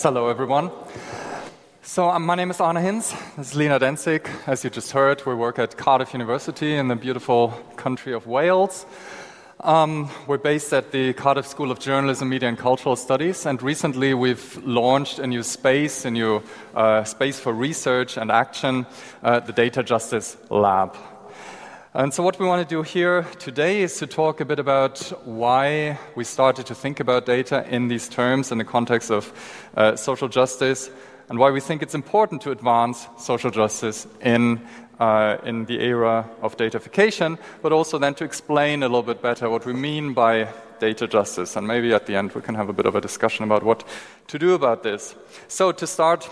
Yes, hello everyone. So um, my name is Arne Hintz. This is Lina Dencik. As you just heard, we work at Cardiff University in the beautiful country of Wales. Um, we're based at the Cardiff School of Journalism, Media and Cultural Studies, and recently we've launched a new space, a new uh, space for research and action, uh, the Data Justice Lab. And so, what we want to do here today is to talk a bit about why we started to think about data in these terms in the context of uh, social justice, and why we think it's important to advance social justice in, uh, in the era of datafication, but also then to explain a little bit better what we mean by data justice. And maybe at the end we can have a bit of a discussion about what to do about this. So, to start,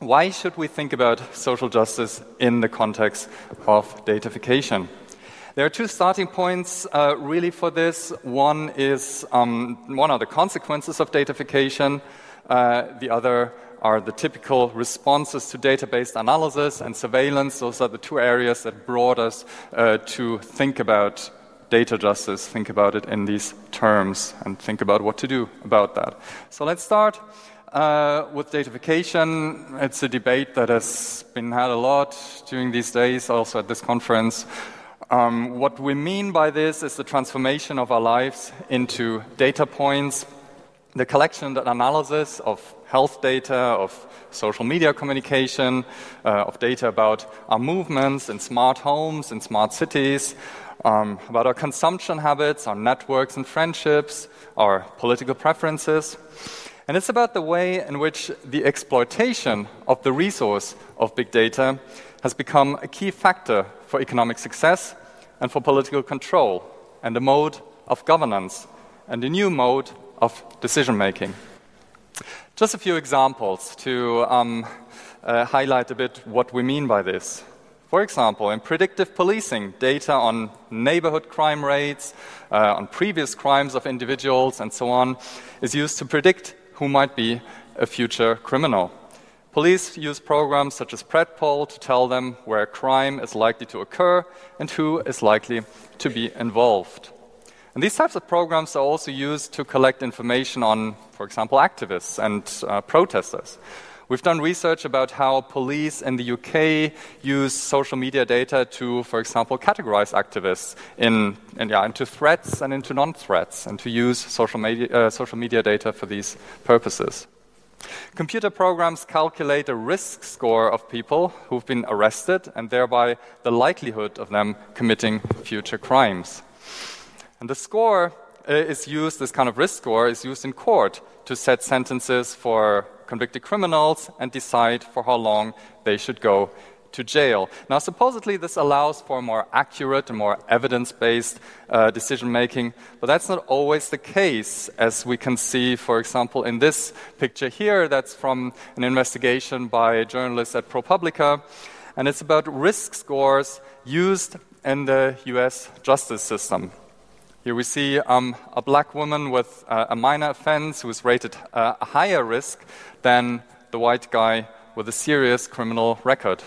why should we think about social justice in the context of datafication? There are two starting points uh, really for this. One is um, one are the consequences of datafication. Uh, the other are the typical responses to database analysis and surveillance. Those are the two areas that brought us uh, to think about data justice, think about it in these terms, and think about what to do about that. So let's start. Uh, with datafication, it's a debate that has been had a lot during these days, also at this conference. Um, what we mean by this is the transformation of our lives into data points, the collection and analysis of health data, of social media communication, uh, of data about our movements in smart homes, in smart cities, um, about our consumption habits, our networks and friendships, our political preferences. And it's about the way in which the exploitation of the resource of big data has become a key factor for economic success and for political control, and a mode of governance, and a new mode of decision making. Just a few examples to um, uh, highlight a bit what we mean by this. For example, in predictive policing, data on neighborhood crime rates, uh, on previous crimes of individuals, and so on, is used to predict who might be a future criminal. Police use programs such as PredPol to tell them where crime is likely to occur and who is likely to be involved. And these types of programs are also used to collect information on, for example, activists and uh, protesters. We've done research about how police in the UK use social media data to, for example, categorize activists in, in yeah, into threats and into non threats, and to use social media, uh, social media data for these purposes. Computer programs calculate a risk score of people who've been arrested and thereby the likelihood of them committing future crimes. And the score uh, is used, this kind of risk score is used in court to set sentences for convicted criminals and decide for how long they should go to jail. Now, supposedly, this allows for more accurate and more evidence based uh, decision making, but that's not always the case, as we can see, for example, in this picture here. That's from an investigation by journalists at ProPublica, and it's about risk scores used in the US justice system. Here we see um, a black woman with uh, a minor offense who is rated uh, a higher risk than the white guy with a serious criminal record.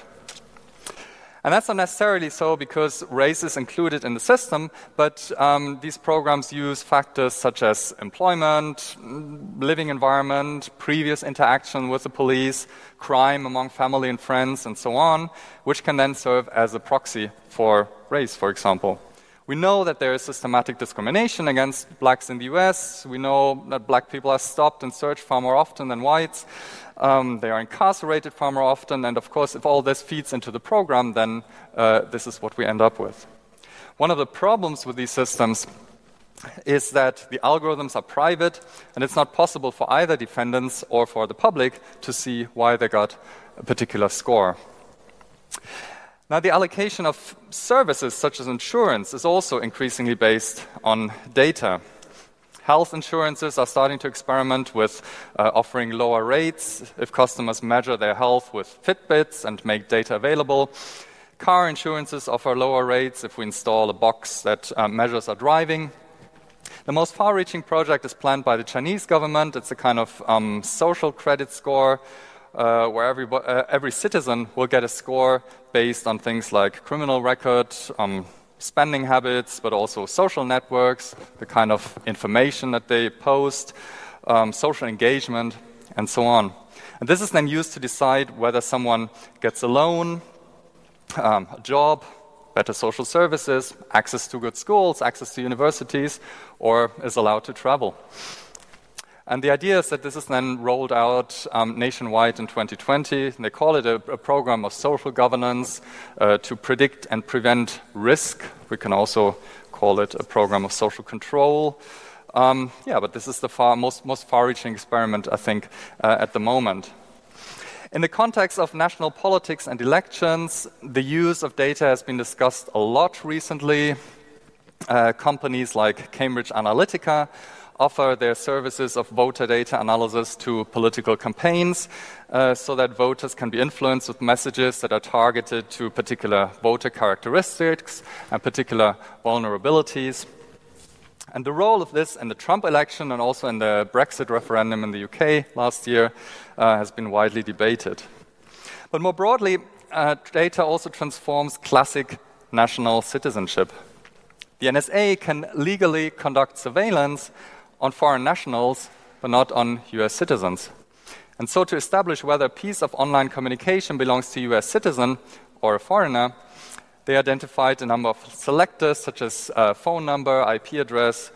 And that's not necessarily so because race is included in the system, but um, these programs use factors such as employment, living environment, previous interaction with the police, crime among family and friends, and so on, which can then serve as a proxy for race, for example. We know that there is systematic discrimination against blacks in the US. We know that black people are stopped and searched far more often than whites. Um, they are incarcerated far more often. And of course, if all this feeds into the program, then uh, this is what we end up with. One of the problems with these systems is that the algorithms are private and it's not possible for either defendants or for the public to see why they got a particular score. Now, the allocation of services such as insurance is also increasingly based on data. Health insurances are starting to experiment with uh, offering lower rates if customers measure their health with Fitbits and make data available. Car insurances offer lower rates if we install a box that uh, measures our driving. The most far reaching project is planned by the Chinese government. It's a kind of um, social credit score uh, where every, uh, every citizen will get a score based on things like criminal record, um, spending habits, but also social networks, the kind of information that they post, um, social engagement, and so on. And this is then used to decide whether someone gets a loan, um, a job, better social services, access to good schools, access to universities, or is allowed to travel. And the idea is that this is then rolled out um, nationwide in 2020. They call it a, a program of social governance uh, to predict and prevent risk. We can also call it a program of social control. Um, yeah, but this is the far, most, most far reaching experiment, I think, uh, at the moment. In the context of national politics and elections, the use of data has been discussed a lot recently. Uh, companies like Cambridge Analytica offer their services of voter data analysis to political campaigns uh, so that voters can be influenced with messages that are targeted to particular voter characteristics and particular vulnerabilities. And the role of this in the Trump election and also in the Brexit referendum in the UK last year uh, has been widely debated. But more broadly, uh, data also transforms classic national citizenship. The NSA can legally conduct surveillance on foreign nationals, but not on US citizens. And so, to establish whether a piece of online communication belongs to a US citizen or a foreigner, they identified a number of selectors, such as uh, phone number, IP address,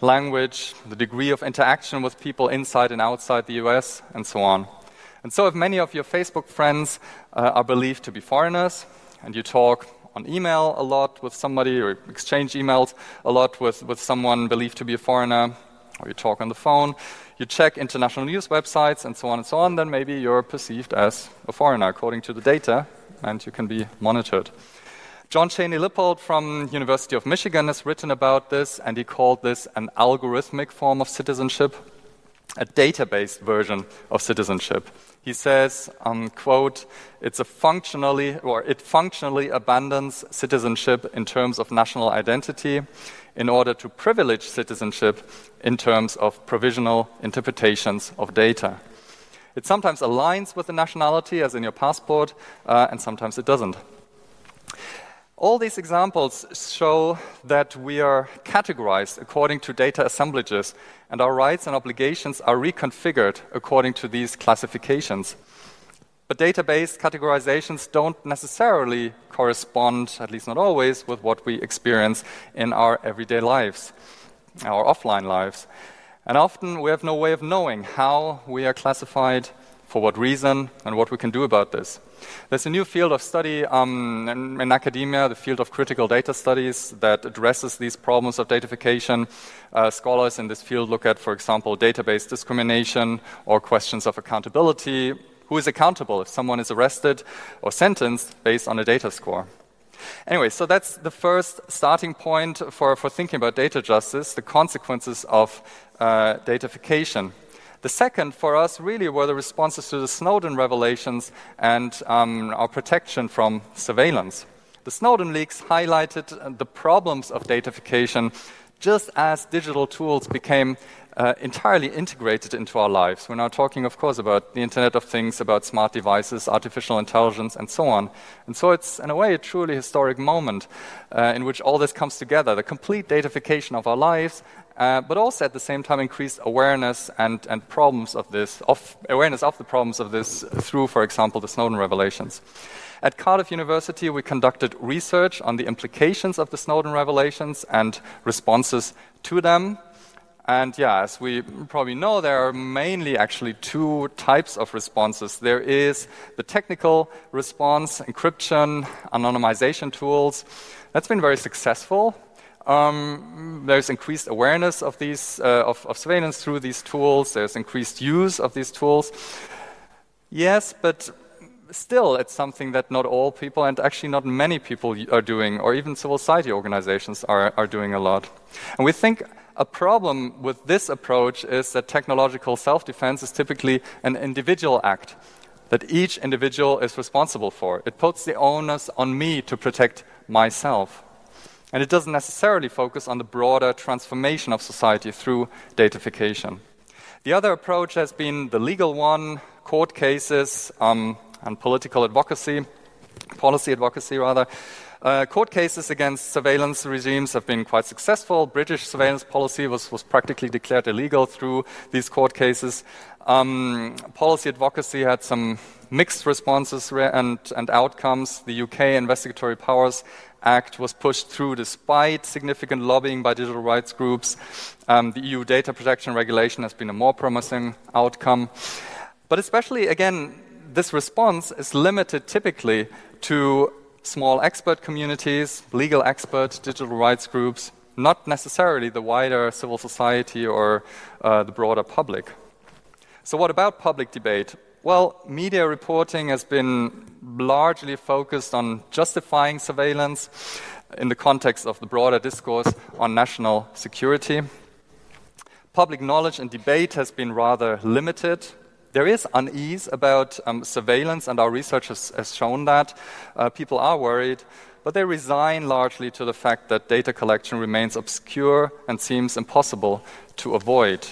language, the degree of interaction with people inside and outside the US, and so on. And so, if many of your Facebook friends uh, are believed to be foreigners, and you talk on email a lot with somebody, or exchange emails a lot with, with someone believed to be a foreigner, or you talk on the phone, you check international news websites, and so on and so on, then maybe you're perceived as a foreigner according to the data, and you can be monitored. John Cheney Lippold from University of Michigan has written about this, and he called this an algorithmic form of citizenship, a data-based version of citizenship. He says, um, quote, it's a functionally, or it functionally abandons citizenship in terms of national identity in order to privilege citizenship in terms of provisional interpretations of data. It sometimes aligns with the nationality, as in your passport, uh, and sometimes it doesn't. All these examples show that we are categorized according to data assemblages, and our rights and obligations are reconfigured according to these classifications. But database categorizations don't necessarily correspond, at least not always, with what we experience in our everyday lives, our offline lives. And often we have no way of knowing how we are classified, for what reason, and what we can do about this. There's a new field of study um, in, in, academia, the field of critical data studies, that addresses these problems of datafication. Uh, scholars in this field look at, for example, database discrimination or questions of accountability, who is accountable if someone is arrested or sentenced based on a data score? Anyway, so that's the first starting point for, for thinking about data justice, the consequences of uh, datafication. The second for us really were the responses to the Snowden revelations and um, our protection from surveillance. The Snowden leaks highlighted the problems of datafication just as digital tools became uh, entirely integrated into our lives. We're now talking, of course, about the Internet of Things, about smart devices, artificial intelligence, and so on. And so it's, in a way, a truly historic moment uh, in which all this comes together the complete datafication of our lives, uh, but also at the same time increased awareness and, and problems of this, of awareness of the problems of this through, for example, the Snowden revelations. At Cardiff University, we conducted research on the implications of the Snowden revelations and responses to them. And yeah, as we probably know, there are mainly actually two types of responses. There is the technical response, encryption, anonymization tools. That's been very successful. Um, there's increased awareness of these uh, of, of surveillance through these tools. There's increased use of these tools. Yes, but still, it's something that not all people, and actually not many people, are doing, or even civil society organizations are, are doing a lot. And we think a problem with this approach is that technological self defense is typically an individual act that each individual is responsible for. It puts the onus on me to protect myself. And it doesn't necessarily focus on the broader transformation of society through datafication. The other approach has been the legal one, court cases, um, and political advocacy, policy advocacy rather. Uh, court cases against surveillance regimes have been quite successful. British surveillance policy was, was practically declared illegal through these court cases. Um, policy advocacy had some mixed responses and, and outcomes. The UK Investigatory Powers Act was pushed through despite significant lobbying by digital rights groups. Um, the EU data protection regulation has been a more promising outcome. But especially, again, this response is limited typically to small expert communities, legal expert, digital rights groups, not necessarily the wider civil society or uh, the broader public. So, what about public debate? Well, media reporting has been largely focused on justifying surveillance in the context of the broader discourse on national security. Public knowledge and debate has been rather limited. There is unease about um, surveillance, and our research has, has shown that. Uh, people are worried, but they resign largely to the fact that data collection remains obscure and seems impossible to avoid.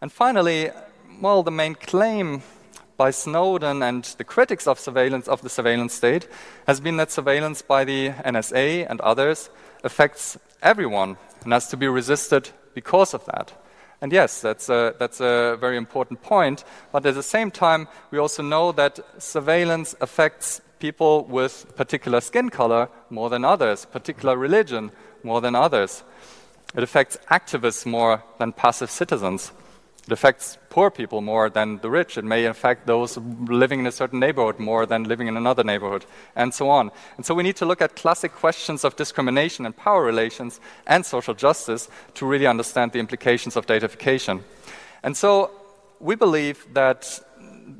And finally, well, the main claim by Snowden and the critics of surveillance of the surveillance state has been that surveillance by the NSA and others affects everyone and has to be resisted because of that. And yes, that's a, that's a very important point. But at the same time, we also know that surveillance affects people with particular skin color more than others, particular religion more than others. It affects activists more than passive citizens. It affects poor people more than the rich. It may affect those living in a certain neighborhood more than living in another neighborhood, and so on. And so we need to look at classic questions of discrimination and power relations and social justice to really understand the implications of datafication. And so we believe that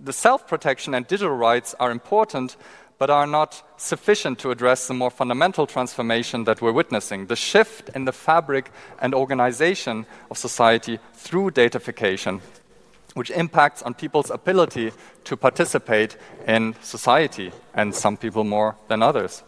the self protection and digital rights are important, but are not sufficient to address the more fundamental transformation that we're witnessing the shift in the fabric and organization of society through datafication, which impacts on people's ability to participate in society, and some people more than others,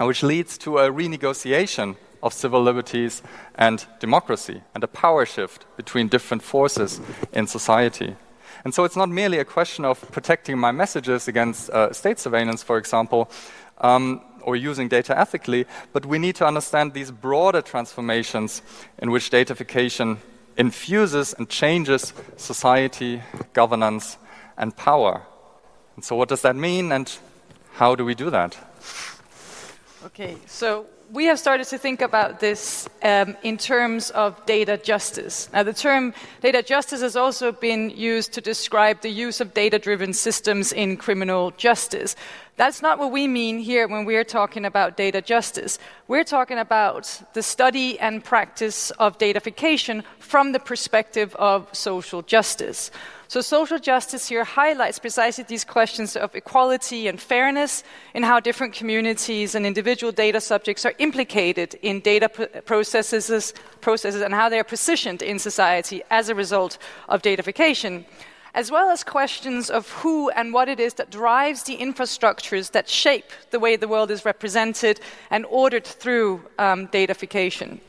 and which leads to a renegotiation of civil liberties and democracy, and a power shift between different forces in society. And so it's not merely a question of protecting my messages against uh, state surveillance, for example, um, or using data ethically, but we need to understand these broader transformations in which datafication infuses and changes society, governance, and power. And so, what does that mean, and how do we do that? Okay, so we have started to think about this um, in terms of data justice. Now, the term data justice has also been used to describe the use of data driven systems in criminal justice. That's not what we mean here when we're talking about data justice. We're talking about the study and practice of datafication from the perspective of social justice. So, social justice here highlights precisely these questions of equality and fairness in how different communities and individual data subjects are implicated in data processes, processes and how they are positioned in society as a result of datafication as well as questions of who and what it is that drives the infrastructures that shape the way the world is represented and ordered through um, datafication.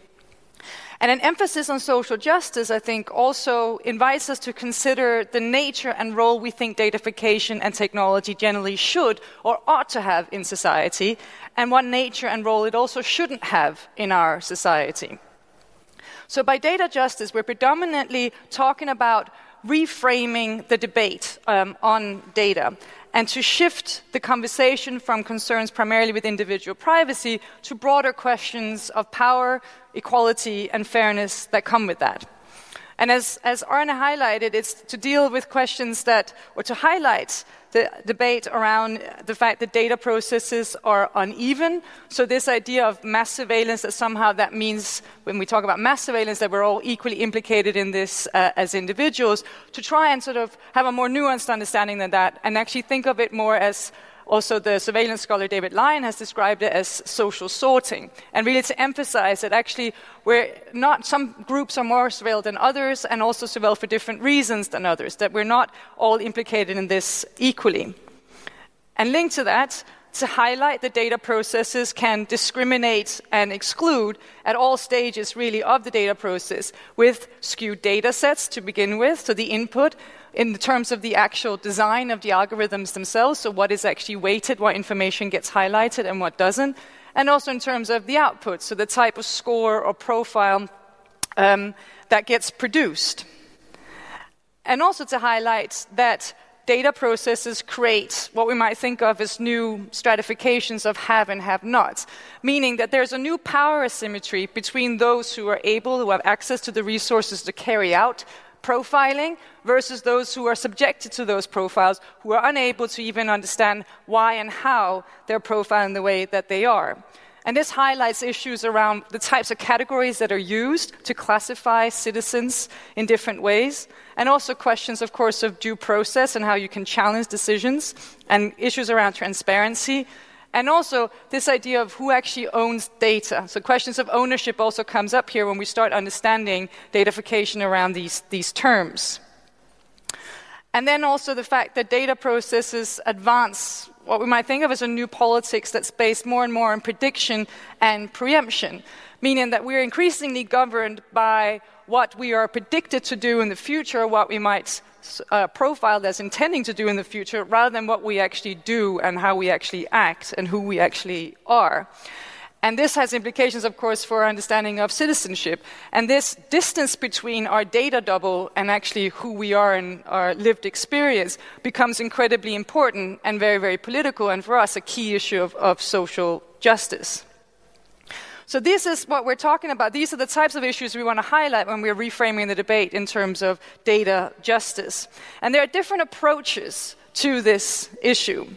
And an emphasis on social justice, I think, also invites us to consider the nature and role we think datafication and technology generally should or ought to have in society, and what nature and role it also shouldn't have in our society. So, by data justice, we're predominantly talking about reframing the debate um, on data and to shift the conversation from concerns primarily with individual privacy to broader questions of power, equality, and fairness that come with that. And as, as Arne highlighted, it's to deal with questions that, or to highlight the debate around the fact that data processes are uneven. So this idea of mass surveillance that somehow that means when we talk about mass surveillance that we're all equally implicated in this uh, as individuals, to try and sort of have a more nuanced understanding than that and actually think of it more as also, the surveillance scholar David Lyon has described it as social sorting, and really to emphasize that actually we're not some groups are more surveilled than others, and also surveilled for different reasons than others. That we're not all implicated in this equally. And linked to that, to highlight the data processes can discriminate and exclude at all stages, really, of the data process with skewed data sets to begin with, so the input, in terms of the actual design of the algorithms themselves, so what is actually weighted, what information gets highlighted, and what doesn't, and also in terms of the output, so the type of score or profile um, that gets produced. And also to highlight that data processes create what we might think of as new stratifications of have and have nots, meaning that there's a new power asymmetry between those who are able, who have access to the resources to carry out profiling versus those who are subjected to those profiles who are unable to even understand why and how they're profiled in the way that they are. And this highlights issues around the types of categories that are used to classify citizens in different ways, and also questions, of course, of due process and how you can challenge decisions, and issues around transparency, and also this idea of who actually owns data. So questions of ownership also comes up here when we start understanding datafication around these, these terms. And then also the fact that data processes advance what we might think of as a new politics that's based more and more on prediction and preemption, meaning that we're increasingly governed by what we are predicted to do in the future, what we might uh, profile as intending to do in the future, rather than what we actually do and how we actually act and who we actually are. And this has implications, of course, for our understanding of citizenship. And this distance between our data double and actually who we are in our lived experience becomes incredibly important and very, very political, and for us, a key issue of, of social justice. So, this is what we're talking about. These are the types of issues we want to highlight when we're reframing the debate in terms of data justice. And there are different approaches to this issue.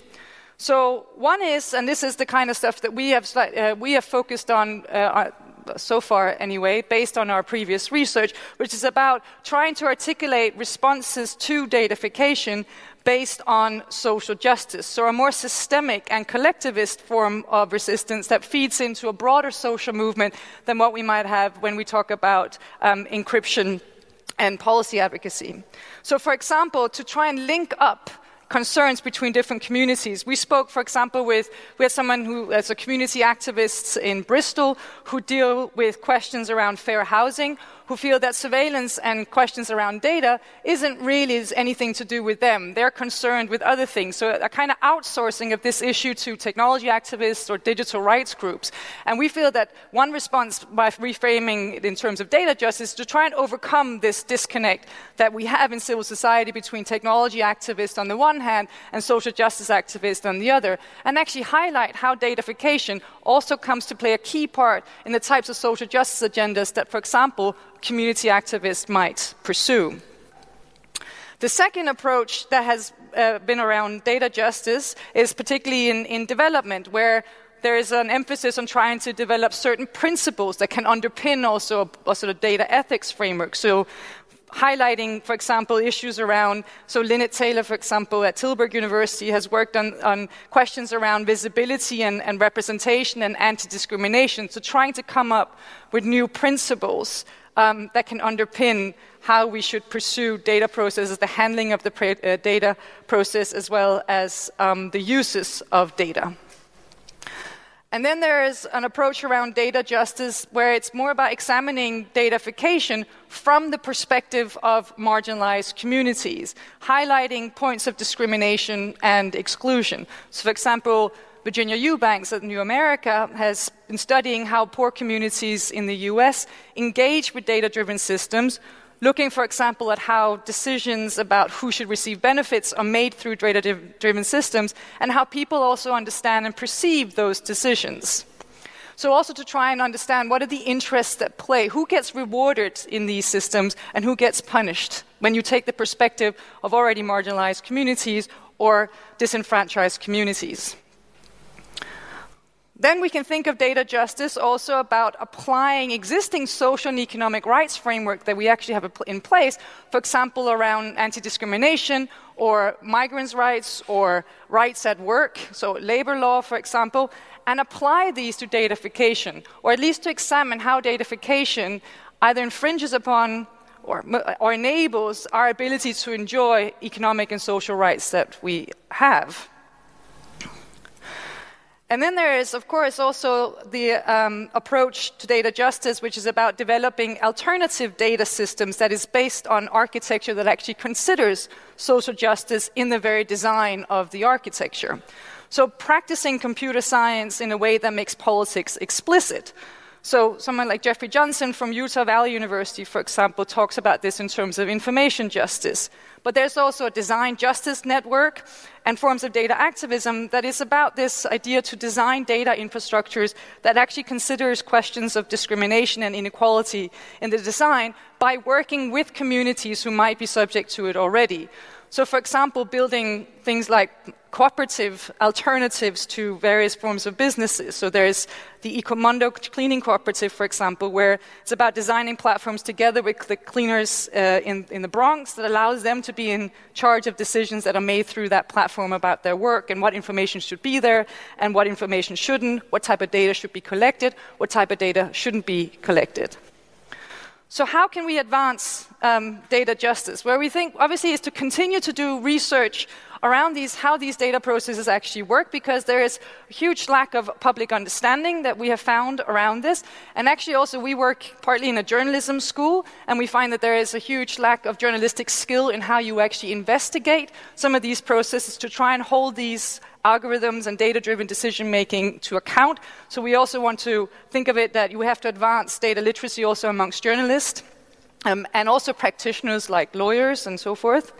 So one is, and this is the kind of stuff that we have, uh, we have focused on uh, so far anyway, based on our previous research, which is about trying to articulate responses to datafication based on social justice. So, a more systemic and collectivist form of resistance that feeds into a broader social movement than what we might have when we talk about um, encryption and policy advocacy. So, for example, to try and link up concerns between different communities. We spoke, for example, with we had someone who is a community activist in Bristol who deal with questions around fair housing, who feel that surveillance and questions around data isn't really anything to do with them. They're concerned with other things. So a kind of outsourcing of this issue to technology activists or digital rights groups. And we feel that one response by reframing it in terms of data justice to try and overcome this disconnect that we have in civil society between technology activists on the one hand and social justice activists on the other, and actually highlight how datafication also comes to play a key part in the types of social justice agendas that, for example, community activists might pursue. The second approach that has uh, been around data justice is particularly in, in development, where there is an emphasis on trying to develop certain principles that can underpin also a, a sort of data ethics framework. So, highlighting, for example, issues around. So, Linnet Taylor, for example, at Tilburg University, has worked on, on questions around visibility and, and representation and anti discrimination. So, trying to come up with new principles um, that can underpin how we should pursue data processes, the handling of the uh, data process, as well as um, the uses of data. And then there is an approach around data justice where it's more about examining datafication from the perspective of marginalized communities, highlighting points of discrimination and exclusion. So, for example, Virginia Eubanks at New America has been studying how poor communities in the US engage with data driven systems, looking, for example, at how decisions about who should receive benefits are made through data driven systems, and how people also understand and perceive those decisions. So, also to try and understand what are the interests at play, who gets rewarded in these systems, and who gets punished when you take the perspective of already marginalized communities or disenfranchised communities. Then we can think of data justice also about applying existing social and economic rights framework that we actually have in place, for example, around anti discrimination or migrants' rights or rights at work, so labor law, for example, and apply these to datafication, or at least to examine how datafication either infringes upon or, or enables our ability to enjoy economic and social rights that we have. And then there is, of course, also the um, approach to data justice, which is about developing alternative data systems that is based on architecture that actually considers social justice in the very design of the architecture. So, practicing computer science in a way that makes politics explicit. So, someone like Jeffrey Johnson from Utah Valley University, for example, talks about this in terms of information justice. But there's also a design justice network and forms of data activism that is about this idea to design data infrastructures that actually considers questions of discrimination and inequality in the design by working with communities who might be subject to it already. So, for example, building things like cooperative alternatives to various forms of businesses. So, there's the Ecomundo Cleaning Cooperative, for example, where it's about designing platforms together with the cleaners uh, in, in the Bronx that allows them to be in charge of decisions that are made through that platform about their work and what information should be there and what information shouldn't, what type of data should be collected, what type of data shouldn't be collected. So, how can we advance um, data justice? Where we think, obviously, is to continue to do research around these, how these data processes actually work, because there is a huge lack of public understanding that we have found around this. And actually, also, we work partly in a journalism school, and we find that there is a huge lack of journalistic skill in how you actually investigate some of these processes to try and hold these algorithms and data driven decision making to account. So we also want to think of it that you have to advance data literacy also amongst journalists um, and also practitioners like lawyers and so forth.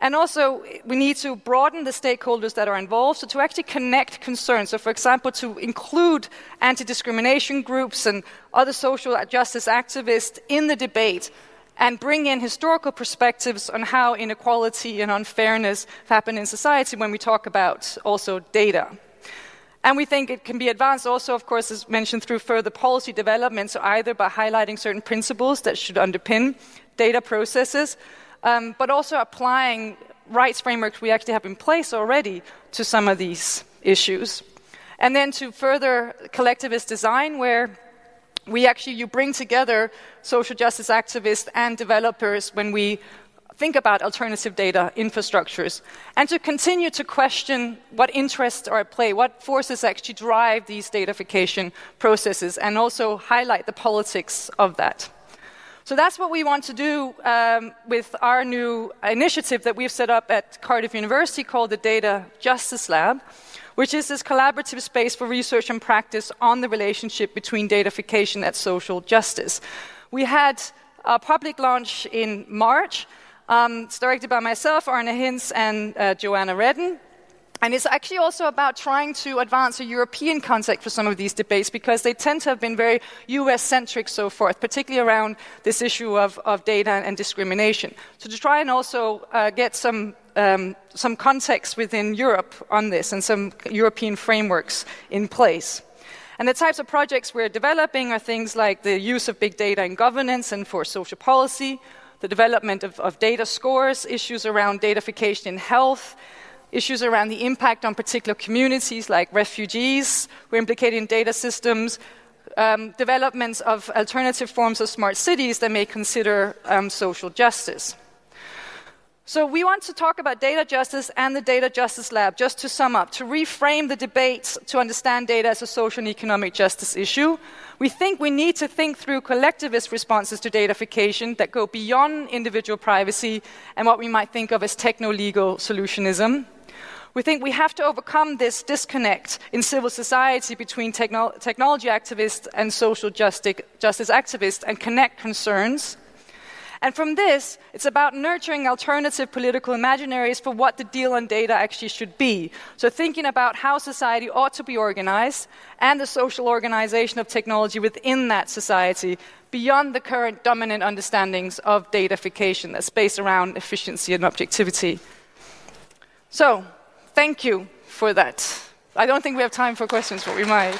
And also, we need to broaden the stakeholders that are involved, so to actually connect concerns. So, for example, to include anti discrimination groups and other social justice activists in the debate and bring in historical perspectives on how inequality and unfairness happen in society when we talk about also data. And we think it can be advanced also, of course, as mentioned, through further policy development, so either by highlighting certain principles that should underpin data processes, um, but also applying rights frameworks we actually have in place already to some of these issues. And then to further collectivist design, where we actually you bring together social justice activists and developers when we think about alternative data infrastructures and to continue to question what interests are at play, what forces actually drive these datafication processes, and also highlight the politics of that. So that's what we want to do um, with our new initiative that we've set up at Cardiff University called the Data Justice Lab which is this collaborative space for research and practice on the relationship between datafication and social justice. We had a public launch in March. Um, it's directed by myself, Arne Hintz, and uh, Joanna Redden. And it's actually also about trying to advance a European context for some of these debates because they tend to have been very US centric so forth, particularly around this issue of, of data and discrimination. So, to try and also uh, get some um, some context within Europe on this and some European frameworks in place. And the types of projects we're developing are things like the use of big data in governance and for social policy, the development of, of data scores, issues around datafication in health, issues around the impact on particular communities like refugees implicated in data systems, um, developments of alternative forms of smart cities that may consider um, social justice. So, we want to talk about data justice and the Data Justice Lab, just to sum up, to reframe the debate to understand data as a social and economic justice issue. We think we need to think through collectivist responses to datafication that go beyond individual privacy and what we might think of as techno legal solutionism. We think we have to overcome this disconnect in civil society between techno- technology activists and social justice activists and connect concerns. And from this, it's about nurturing alternative political imaginaries for what the deal on data actually should be. So, thinking about how society ought to be organized and the social organization of technology within that society beyond the current dominant understandings of datafication that's based around efficiency and objectivity. So, thank you for that. I don't think we have time for questions, but we might.